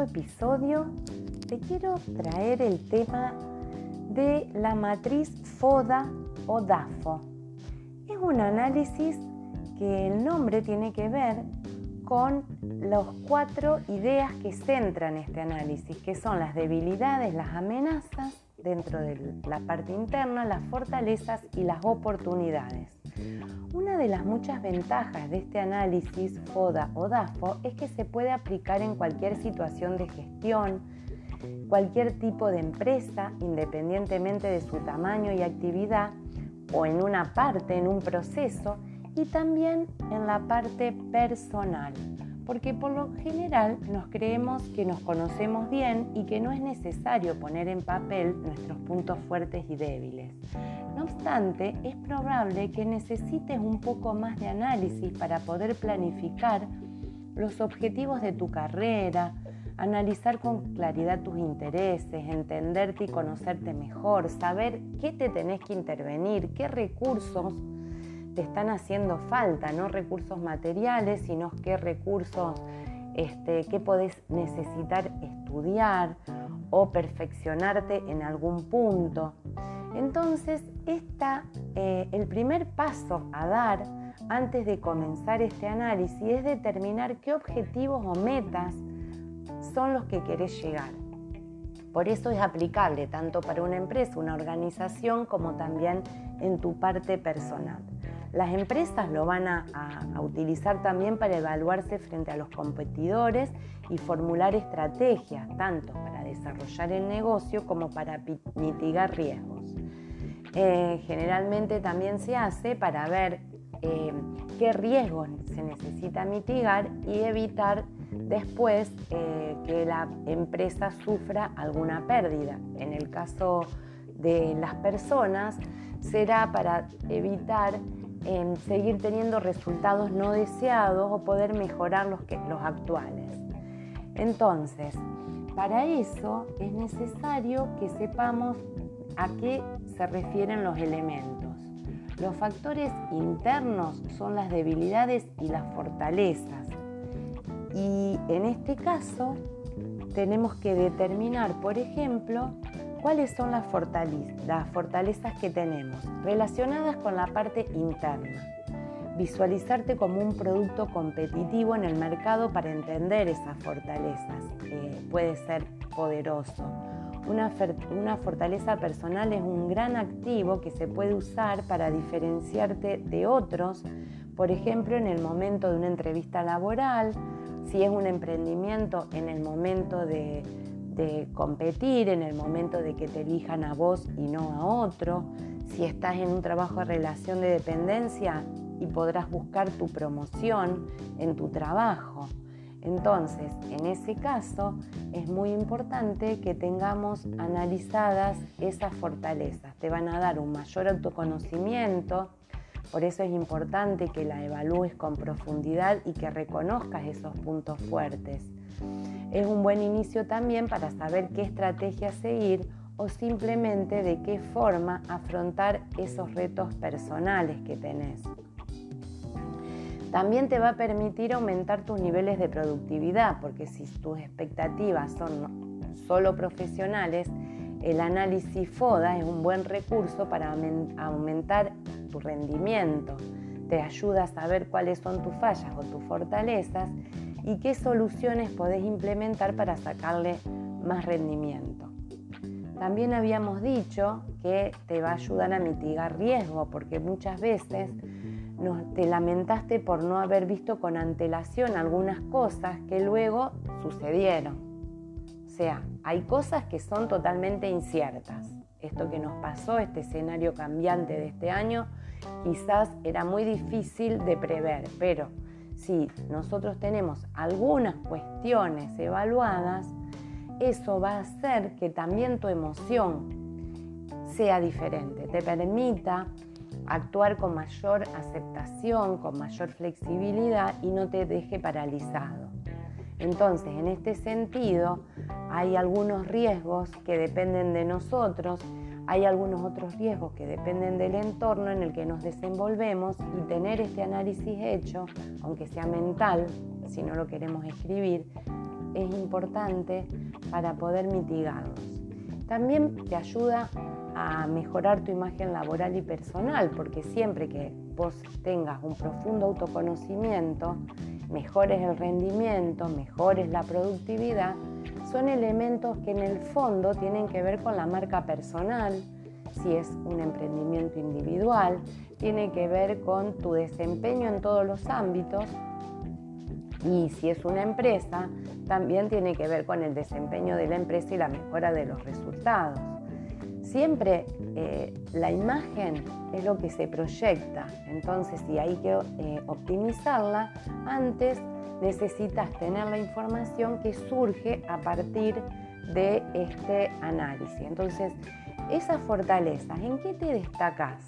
episodio te quiero traer el tema de la matriz FODA o DAFO. Es un análisis que el nombre tiene que ver con las cuatro ideas que centran este análisis, que son las debilidades, las amenazas dentro de la parte interna, las fortalezas y las oportunidades. Una de las muchas ventajas de este análisis FODA o DAFO es que se puede aplicar en cualquier situación de gestión, cualquier tipo de empresa, independientemente de su tamaño y actividad, o en una parte, en un proceso, y también en la parte personal porque por lo general nos creemos que nos conocemos bien y que no es necesario poner en papel nuestros puntos fuertes y débiles. No obstante, es probable que necesites un poco más de análisis para poder planificar los objetivos de tu carrera, analizar con claridad tus intereses, entenderte y conocerte mejor, saber qué te tenés que intervenir, qué recursos te están haciendo falta, no recursos materiales, sino qué recursos este, que podés necesitar estudiar o perfeccionarte en algún punto. Entonces, esta, eh, el primer paso a dar antes de comenzar este análisis es determinar qué objetivos o metas son los que querés llegar. Por eso es aplicable tanto para una empresa, una organización, como también en tu parte personal. Las empresas lo van a, utilizar también para evaluarse frente a los competidores y formular estrategias, tanto para desarrollar el negocio como para mitigar riesgos. Eh, generalmente también se hace para ver eh, qué riesgos se necesita mitigar y evitar después eh, que la empresa sufra alguna pérdida. En el caso de las personas será para evitar seguir teniendo resultados no deseados o poder mejorar los, los actuales. Entonces, para eso es necesario que sepamos a qué se refieren los elementos. Los factores internos son las debilidades y las fortalezas. Y en este caso tenemos que determinar, por ejemplo, ¿Cuáles son las fortalezas, que tenemos relacionadas con la parte interna? Visualizarte como un producto competitivo en el mercado para entender esas fortalezas eh, puede ser poderoso. Una, una fortaleza personal es un gran activo que se puede usar para diferenciarte de otros, por ejemplo, en el momento de una entrevista laboral, si es un emprendimiento en el momento de de competir en el momento de que te elijan a vos y no a otro, si estás en un trabajo de relación de dependencia y podrás buscar tu promoción en tu trabajo. Entonces, en ese caso, es muy importante que tengamos analizadas esas fortalezas. Te van a dar un mayor autoconocimiento, por eso es importante que la evalúes con profundidad y que reconozcas esos puntos fuertes. Es un buen inicio también para saber qué estrategia seguir o simplemente de qué forma afrontar esos retos personales que tenés. También te va a permitir aumentar tus niveles de productividad, porque si tus expectativas son solo profesionales, el análisis FODA es un buen recurso para aumentar tu rendimiento. Te ayuda a saber cuáles son tus fallas o tus fortalezas y qué soluciones podés implementar para sacarle más rendimiento. También habíamos dicho que te va a ayudar a mitigar riesgo, porque muchas veces te lamentaste por no haber visto con antelación algunas cosas que luego sucedieron. O sea, hay cosas que son totalmente inciertas. Esto que nos pasó, este escenario cambiante de este año, quizás era muy difícil de prever, pero si nosotros tenemos algunas cuestiones evaluadas, eso va a hacer que también tu emoción sea diferente, te permita actuar con mayor aceptación, con mayor flexibilidad y no te deje paralizado. Entonces, en este sentido, hay algunos riesgos que dependen de nosotros hay algunos otros riesgos que dependen del entorno en el que nos desenvolvemos y tener este análisis hecho, aunque sea mental, si no lo queremos escribir, es importante para poder mitigarlos. También te ayuda a mejorar tu imagen laboral y personal, porque siempre que vos tengas un profundo autoconocimiento, mejores el rendimiento, mejores la productividad, son elementos que en el fondo tienen que ver con la marca personal, si es un emprendimiento individual, tiene que ver con tu desempeño en todos los ámbitos. Y si es una empresa, también tiene que ver con el desempeño de la empresa y la mejora de los resultados. Siempre eh, la imagen es lo que se proyecta, entonces si hay que eh, optimizarla, antes necesitas tener la información que surge a partir de este análisis. Entonces, esas fortalezas, ¿en qué te destacas?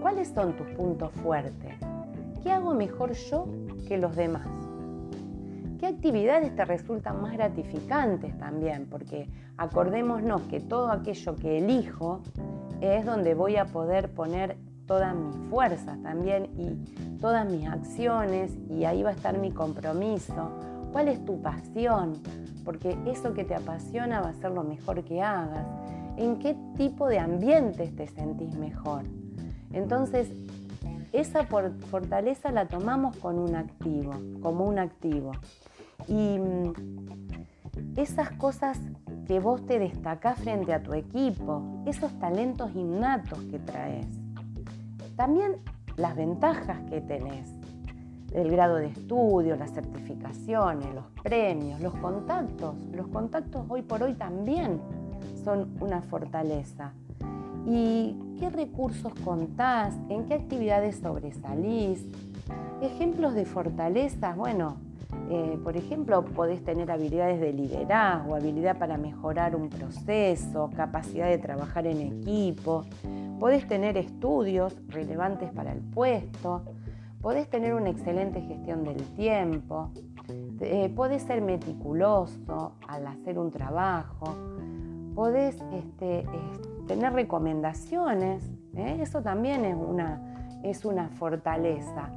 ¿Cuáles son tus puntos fuertes? ¿Qué hago mejor yo que los demás? ¿Qué actividades te resultan más gratificantes también? Porque acordémonos que todo aquello que elijo es donde voy a poder poner todas mis fuerzas también y todas mis acciones y ahí va a estar mi compromiso. ¿Cuál es tu pasión? Porque eso que te apasiona va a ser lo mejor que hagas. ¿En qué tipo de ambientes te sentís mejor? Entonces, esa fortaleza la tomamos con un activo, como un activo. Y mm, esas cosas que vos te destacás frente a tu equipo, esos talentos innatos que traes. También las ventajas que tenés, el grado de estudio, las certificaciones, los premios, los contactos. Los contactos hoy por hoy también son una fortaleza. ¿Y qué recursos contás? ¿En qué actividades sobresalís? Ejemplos de fortalezas, bueno, eh, por ejemplo, podés tener habilidades de liderazgo, habilidad para mejorar un proceso, capacidad de trabajar en equipo, podés tener estudios relevantes para el puesto, podés tener una excelente gestión del tiempo, eh, podés ser meticuloso al hacer un trabajo, podés este, tener recomendaciones, ¿eh? eso también es una, es una fortaleza.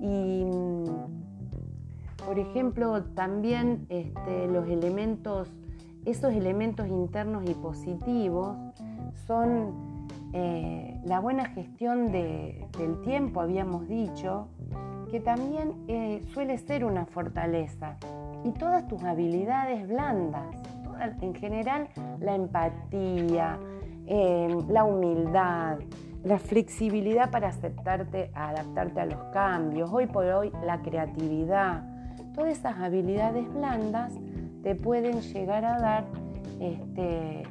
Y mm, por ejemplo, también este, los elementos, esos elementos internos y positivos son eh, la buena gestión del tiempo, habíamos dicho, que también eh, suele ser una fortaleza. Y todas tus habilidades blandas, en general la empatía, eh, la humildad, la flexibilidad para aceptarte, adaptarte a los cambios, hoy por hoy la creatividad, todas esas habilidades blandas te pueden llegar a dar este,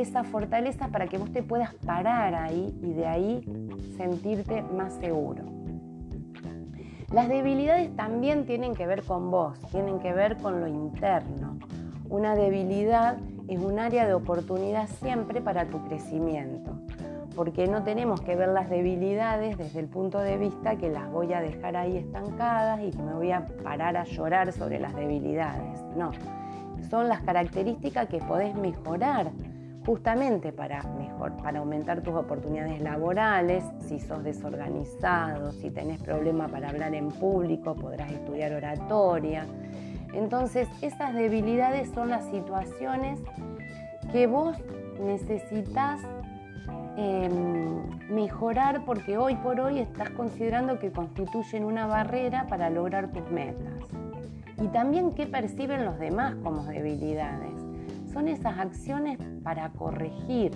esa fortaleza para que vos te puedas parar ahí y de ahí sentirte más seguro. Las debilidades también tienen que ver con vos, tienen que ver con lo interno. Una debilidad es un área de oportunidad siempre para tu crecimiento porque no tenemos que ver las debilidades desde el punto de vista que las voy a dejar ahí estancadas y que me voy a parar a llorar sobre las debilidades. No, son las características que podés mejorar justamente para, mejor, para aumentar tus oportunidades laborales, si sos desorganizado, si tenés problema para hablar en público, podrás estudiar oratoria. Entonces, esas debilidades son las situaciones que vos necesitas Em, mejorar porque hoy por hoy estás considerando que constituyen una barrera para lograr tus metas. Y también qué perciben los demás como debilidades. Son esas acciones para corregir,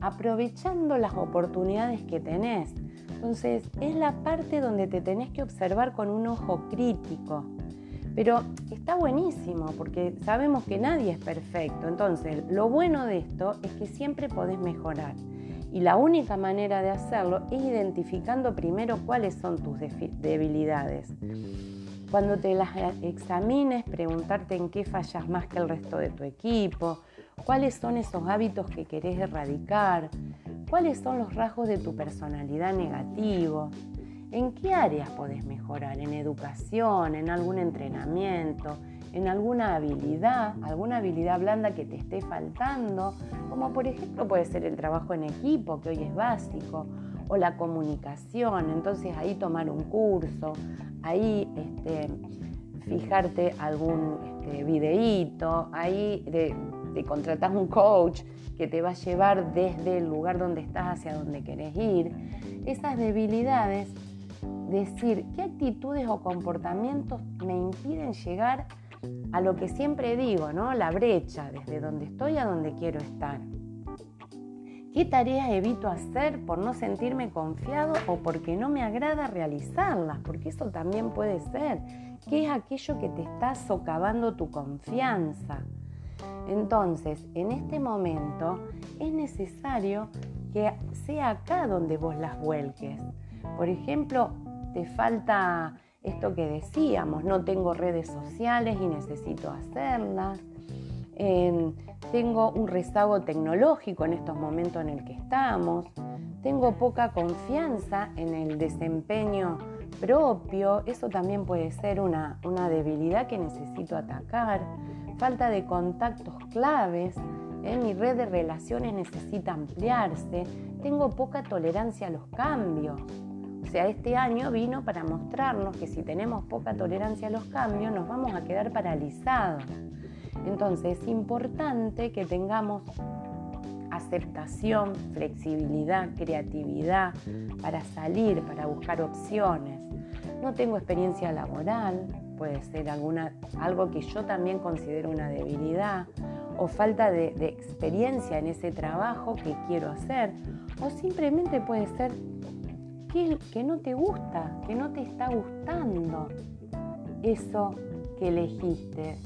aprovechando las oportunidades que tenés. Entonces es la parte donde te tenés que observar con un ojo crítico. Pero está buenísimo porque sabemos que nadie es perfecto. Entonces lo bueno de esto es que siempre podés mejorar. Y la única manera de hacerlo es identificando primero cuáles son tus debilidades. Cuando te las examines, preguntarte en qué fallas más que el resto de tu equipo, cuáles son esos hábitos que querés erradicar, cuáles son los rasgos de tu personalidad negativos, en qué áreas podés mejorar, en educación, en algún entrenamiento, en alguna habilidad, alguna habilidad blanda que te esté faltando, como por ejemplo puede ser el trabajo en equipo, que hoy es básico, o la comunicación, entonces ahí tomar un curso, ahí este, fijarte algún este, videíto, ahí de, de contratar un coach que te va a llevar desde el lugar donde estás hacia donde querés ir. Esas debilidades, decir qué actitudes o comportamientos me impiden llegar a lo que siempre digo, ¿no? La brecha, desde donde estoy a donde quiero estar. ¿Qué tareas evito hacer por no sentirme confiado o porque no me agrada realizarlas? Porque eso también puede ser. ¿Qué es aquello que te está socavando tu confianza? Entonces, en este momento es necesario que sea acá donde vos las vuelques. Por ejemplo, te falta esto que decíamos, no tengo redes sociales y necesito hacerlas. Tengo un rezago tecnológico en estos momentos en el que estamos. Tengo poca confianza en el desempeño propio. Eso también puede ser una, una debilidad que necesito atacar. Falta de contactos claves. en mi red de relaciones necesita ampliarse. Tengo poca tolerancia a los cambios. O sea, este año vino para mostrarnos que si tenemos poca tolerancia a los cambios, nos vamos a quedar paralizados. Entonces es importante que tengamos aceptación, flexibilidad, creatividad para salir, para buscar opciones. No tengo experiencia laboral, puede ser alguna, algo que yo también considero una debilidad, o falta de, de experiencia en ese trabajo que quiero hacer, o simplemente puede ser que no te gusta, que no te está gustando eso que elegiste.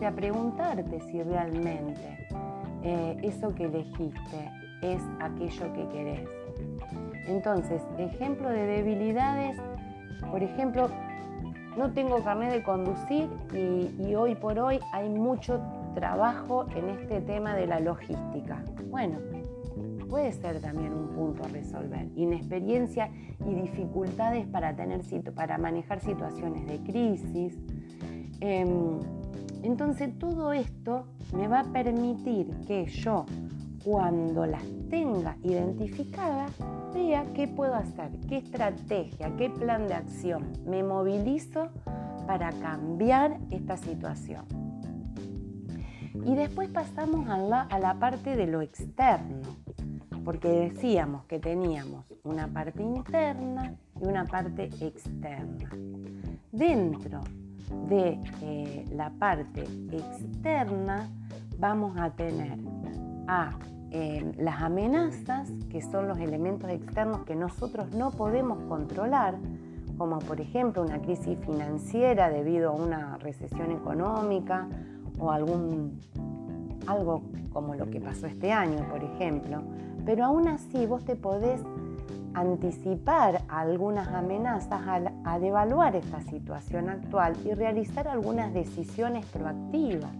Sea, preguntarte si realmente eh, eso que elegiste es aquello que querés. Entonces, ejemplo de debilidades, por ejemplo, no tengo carnet de conducir y hoy por hoy hay mucho trabajo en este tema de la logística. Bueno, puede ser también un punto a resolver. Inexperiencia y dificultades para, tener, para manejar situaciones de crisis. Em, entonces todo esto me va a permitir que yo, cuando las tenga identificadas, vea qué puedo hacer, qué estrategia, qué plan de acción me movilizo para cambiar esta situación. Y después pasamos a la, a la parte de lo externo porque decíamos que teníamos una parte interna y una parte externa. Dentro de eh, la parte externa vamos a tener a em, las amenazas, que son los elementos externos que nosotros no podemos controlar, como por ejemplo una crisis financiera debido a una recesión económica o algún algo como lo que pasó este año, por ejemplo, pero aún así vos te podés anticipar algunas amenazas al, evaluar esta situación actual y realizar algunas decisiones proactivas.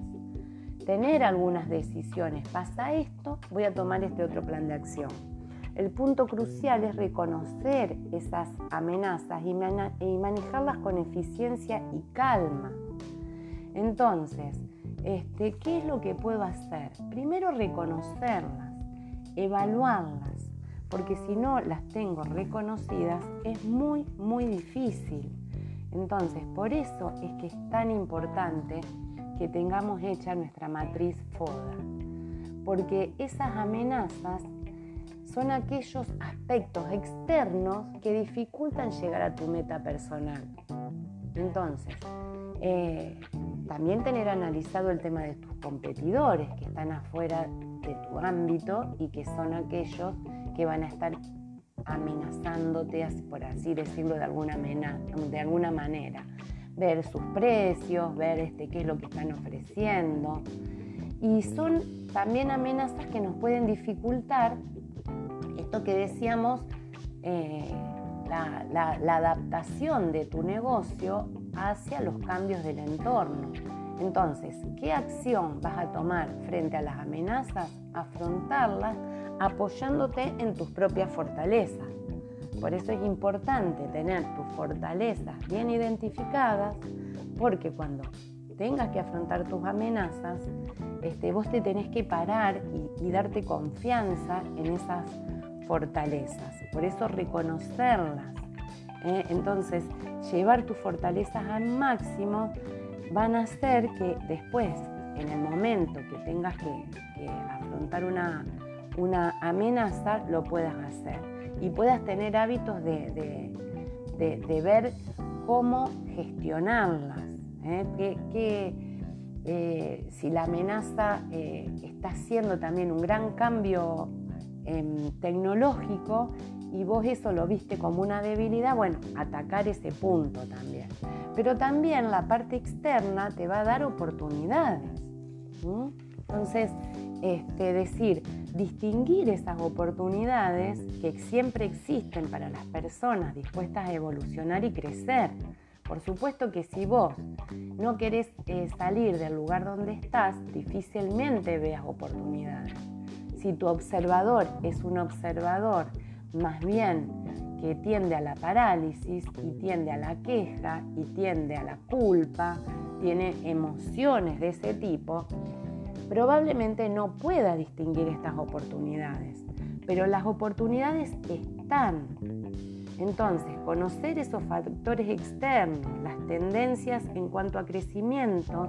Tener algunas decisiones. Pasa esto, voy a tomar este otro plan de acción. El punto crucial es reconocer esas amenazas y, manejarlas con eficiencia y calma. Entonces, este, ¿qué es lo que puedo hacer? Primero reconocerlas evaluarlas, porque si no las tengo reconocidas es muy, muy difícil. Entonces, por eso es que es tan importante que tengamos hecha nuestra matriz FODA, porque esas amenazas son aquellos aspectos externos que dificultan llegar a tu meta personal. Entonces, eh, también tener analizado el tema de tus competidores que están afuera de tu ámbito y que son aquellos que van a estar amenazándote, por así decirlo de alguna, de alguna manera. Ver sus precios, ver este, qué es lo que están ofreciendo. Y son también amenazas que nos pueden dificultar esto que decíamos, eh, la adaptación de tu negocio hacia los cambios del entorno. Entonces, ¿qué acción vas a tomar frente a las amenazas? Afrontarlas apoyándote en tus propias fortalezas. Por eso es importante tener tus fortalezas bien identificadas, porque cuando tengas que afrontar tus amenazas, este, vos te tenés que parar y darte confianza en esas fortalezas. Por eso reconocerlas ¿eh? Entonces, llevar tus fortalezas al máximo van a hacer que después, en el momento que tengas que, afrontar una, una, amenaza, lo puedas hacer y puedas tener hábitos de, ver cómo gestionarlas. ¿eh? Que, eh, si la amenaza eh, está haciendo también un gran cambio em, tecnológico y vos eso lo viste como una debilidad, bueno, atacar ese punto también. Pero también la parte externa te va a dar oportunidades. Entonces, este, decir, distinguir esas oportunidades que siempre existen para las personas dispuestas a evolucionar y crecer. Por supuesto que si vos no querés eh, salir del lugar donde estás, difícilmente veas oportunidades. Si tu observador es un observador más bien que tiende a la parálisis y tiende a la queja y tiende a la culpa, tiene emociones de ese tipo, probablemente no pueda distinguir estas oportunidades. Pero las oportunidades están. Entonces, conocer esos factores externos, las tendencias en cuanto a crecimiento,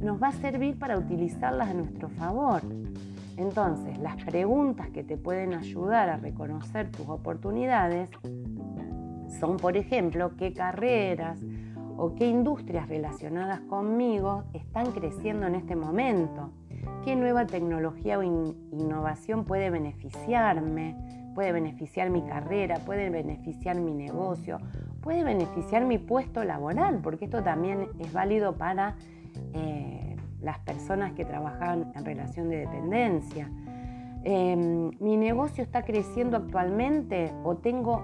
nos va a servir para utilizarlas a nuestro favor. Entonces, las preguntas que te pueden ayudar a reconocer tus oportunidades son, por ejemplo, qué carreras o qué industrias relacionadas conmigo están creciendo en este momento, qué nueva tecnología o innovación puede beneficiarme, puede beneficiar mi carrera, puede beneficiar mi negocio, puede beneficiar mi puesto laboral, porque esto también es válido para... Eh, las personas que trabajan en relación de dependencia. Em, mi negocio está creciendo actualmente o tengo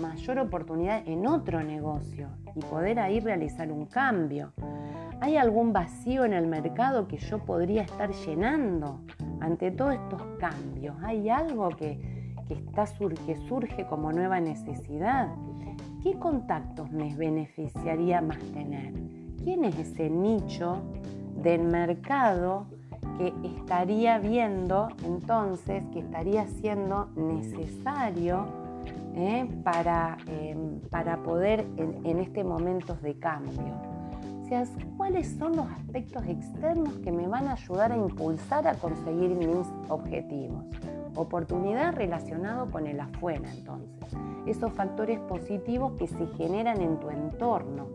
mayor oportunidad en otro negocio y poder ahí realizar un cambio. ¿Hay algún vacío en el mercado que yo podría estar llenando ante todos estos cambios? ¿Hay algo que, que, está, que surge como nueva necesidad? ¿Qué contactos me beneficiaría más tener? ¿Quién es ese nicho del mercado que estaría viendo entonces que estaría siendo necesario eh, para, em, para poder en, en este momento de cambio. O cuáles son los aspectos externos que me van a ayudar a impulsar a conseguir mis objetivos. Oportunidad relacionado con el afuera, entonces. Esos factores positivos que se generan en tu entorno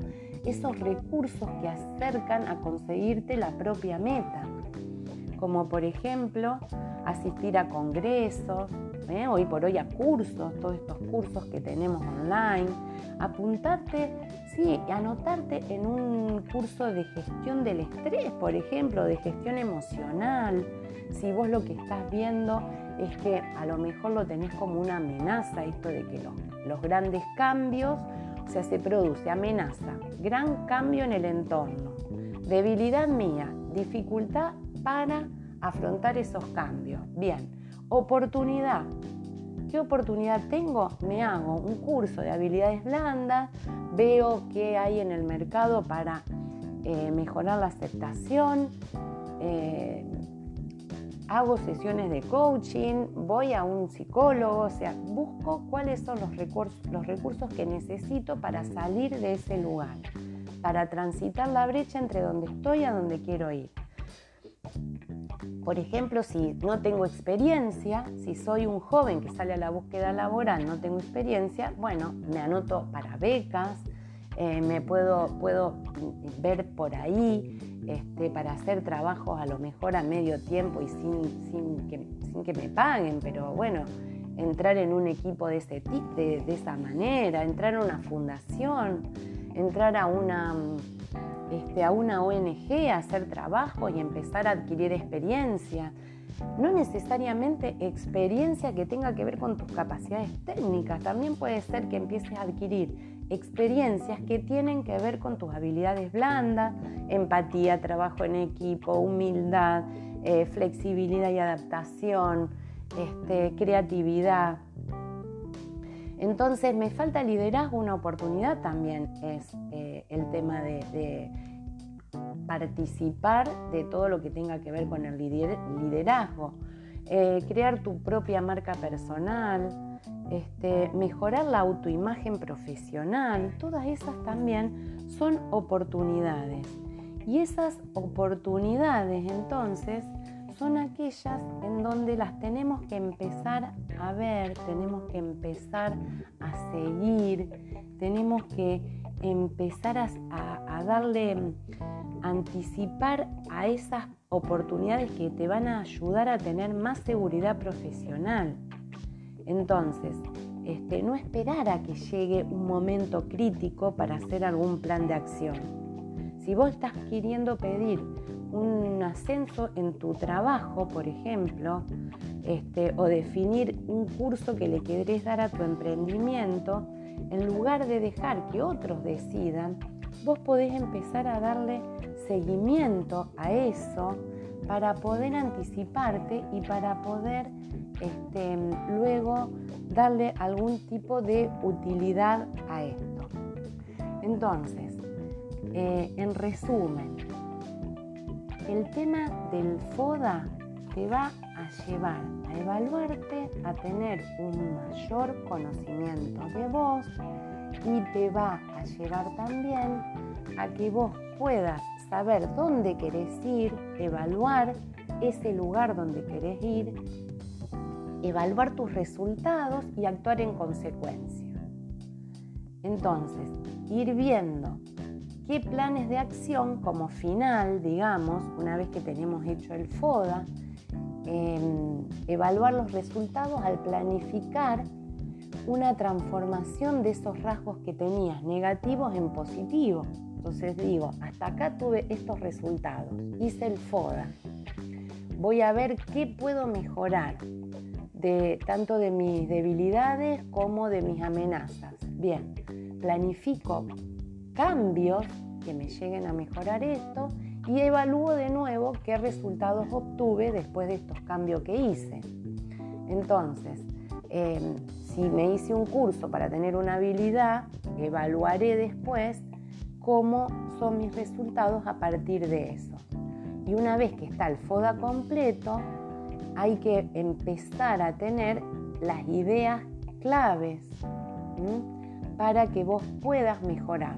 esos recursos que acercan a conseguirte la propia meta, como por ejemplo asistir a congresos, ¿eh? hoy por hoy a cursos, todos estos cursos que tenemos online, apuntarte, sí, anotarte en un curso de gestión del estrés, por ejemplo, de gestión emocional, si vos lo que estás viendo es que a lo mejor lo tenés como una amenaza, esto de que los, los grandes cambios o sea, se produce amenaza, gran cambio en el entorno, debilidad mía, dificultad para afrontar esos cambios. Bien, oportunidad. ¿Qué oportunidad tengo? Me hago un curso de habilidades blandas, veo qué hay en el mercado para eh, mejorar la aceptación, eh, hago sesiones de coaching, voy a un psicólogo, o sea, busco cuáles son los recursos, los recursos que necesito para salir de ese lugar, para transitar la brecha entre donde estoy a donde quiero ir. Por ejemplo, si no tengo experiencia, si soy un joven que sale a la búsqueda laboral, no tengo experiencia, bueno, me anoto para becas, eh, me puedo, puedo ver por ahí este, para hacer trabajos a lo mejor a medio tiempo y sin, que, me paguen, pero bueno, entrar en un equipo de ese tipo, de, esa manera, entrar a una fundación, entrar a una, este, a una ONG, hacer trabajo y empezar a adquirir experiencia. No necesariamente experiencia que tenga que ver con tus capacidades técnicas, también puede ser que empieces a adquirir experiencias que tienen que ver con tus habilidades blandas, empatía, trabajo en equipo, humildad, eh, flexibilidad y adaptación, este, creatividad. Entonces, me falta liderazgo, una oportunidad también es eh, el tema de, participar de todo lo que tenga que ver con el liderazgo. Eh, crear tu propia marca personal, este, mejorar la autoimagen profesional, todas esas también son oportunidades. Y esas oportunidades entonces son aquellas en donde las tenemos que empezar a ver, tenemos que empezar a seguir, tenemos que empezar a, darle, anticipar a esas oportunidades que te van a ayudar a tener más seguridad profesional. Entonces, este, no esperar a que llegue un momento crítico para hacer algún plan de acción. Si vos estás queriendo pedir un ascenso en tu trabajo, por ejemplo, este, o definir un curso que le querés dar a tu emprendimiento, en lugar de dejar que otros decidan, vos podés empezar a darle seguimiento a eso para poder anticiparte y para poder este, luego darle algún tipo de utilidad a esto. Entonces, eh, en resumen, el tema del FODA te va a llevar a evaluarte, a tener un mayor conocimiento de vos y te va a llevar también a que vos puedas saber dónde querés ir, evaluar ese lugar donde querés ir, evaluar tus resultados y actuar en consecuencia. Entonces, ir viendo qué planes de acción como final, digamos, una vez que tenemos hecho el FODA, em, evaluar los resultados al planificar una transformación de esos rasgos que tenías negativos en positivos. Entonces digo, hasta acá tuve estos resultados, hice el FODA, voy a ver qué puedo mejorar, de, tanto de mis debilidades como de mis amenazas. Bien, planifico cambios que me lleguen a mejorar esto y evalúo de nuevo qué resultados obtuve después de estos cambios que hice. Entonces, em, si me hice un curso para tener una habilidad, evaluaré después cómo son mis resultados a partir de eso. Y una vez que está el FODA completo, hay que empezar a tener las ideas claves para que vos puedas mejorar.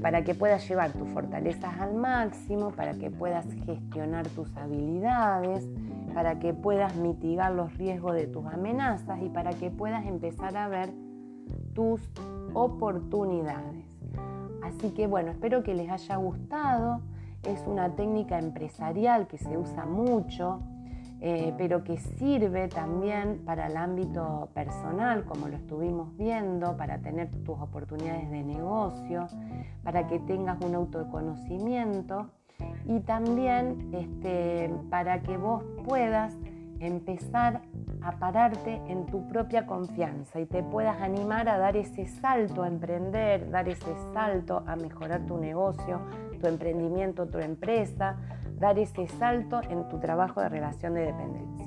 para que puedas llevar tus fortalezas al máximo, para que puedas gestionar tus habilidades, para que puedas mitigar los riesgos de tus amenazas y para que puedas empezar a ver tus oportunidades. Así que bueno, espero que les haya gustado. Es una técnica empresarial que se usa mucho, eh, pero que sirve también para el ámbito personal, como lo estuvimos viendo, para tener tus oportunidades de negocio, para que tengas un autoconocimiento y también este, para que vos puedas empezar a pararte en tu propia confianza y te puedas animar a dar ese salto a emprender, dar ese salto a mejorar tu negocio, tu emprendimiento, tu empresa, dar ese salto en tu trabajo de relación de dependencia.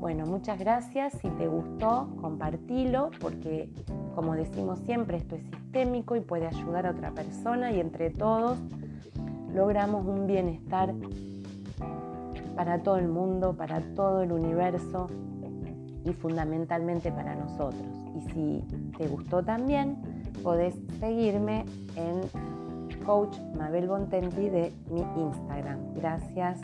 Bueno, muchas gracias. Si te gustó, compartilo porque, como decimos siempre, esto es sistémico y puede ayudar a otra persona y entre todos logramos un bienestar para todo el mundo, para todo el universo y fundamentalmente para nosotros. Y si te gustó también, podés seguirme en Coach Mabel Bontenti de mi Instagram. Gracias.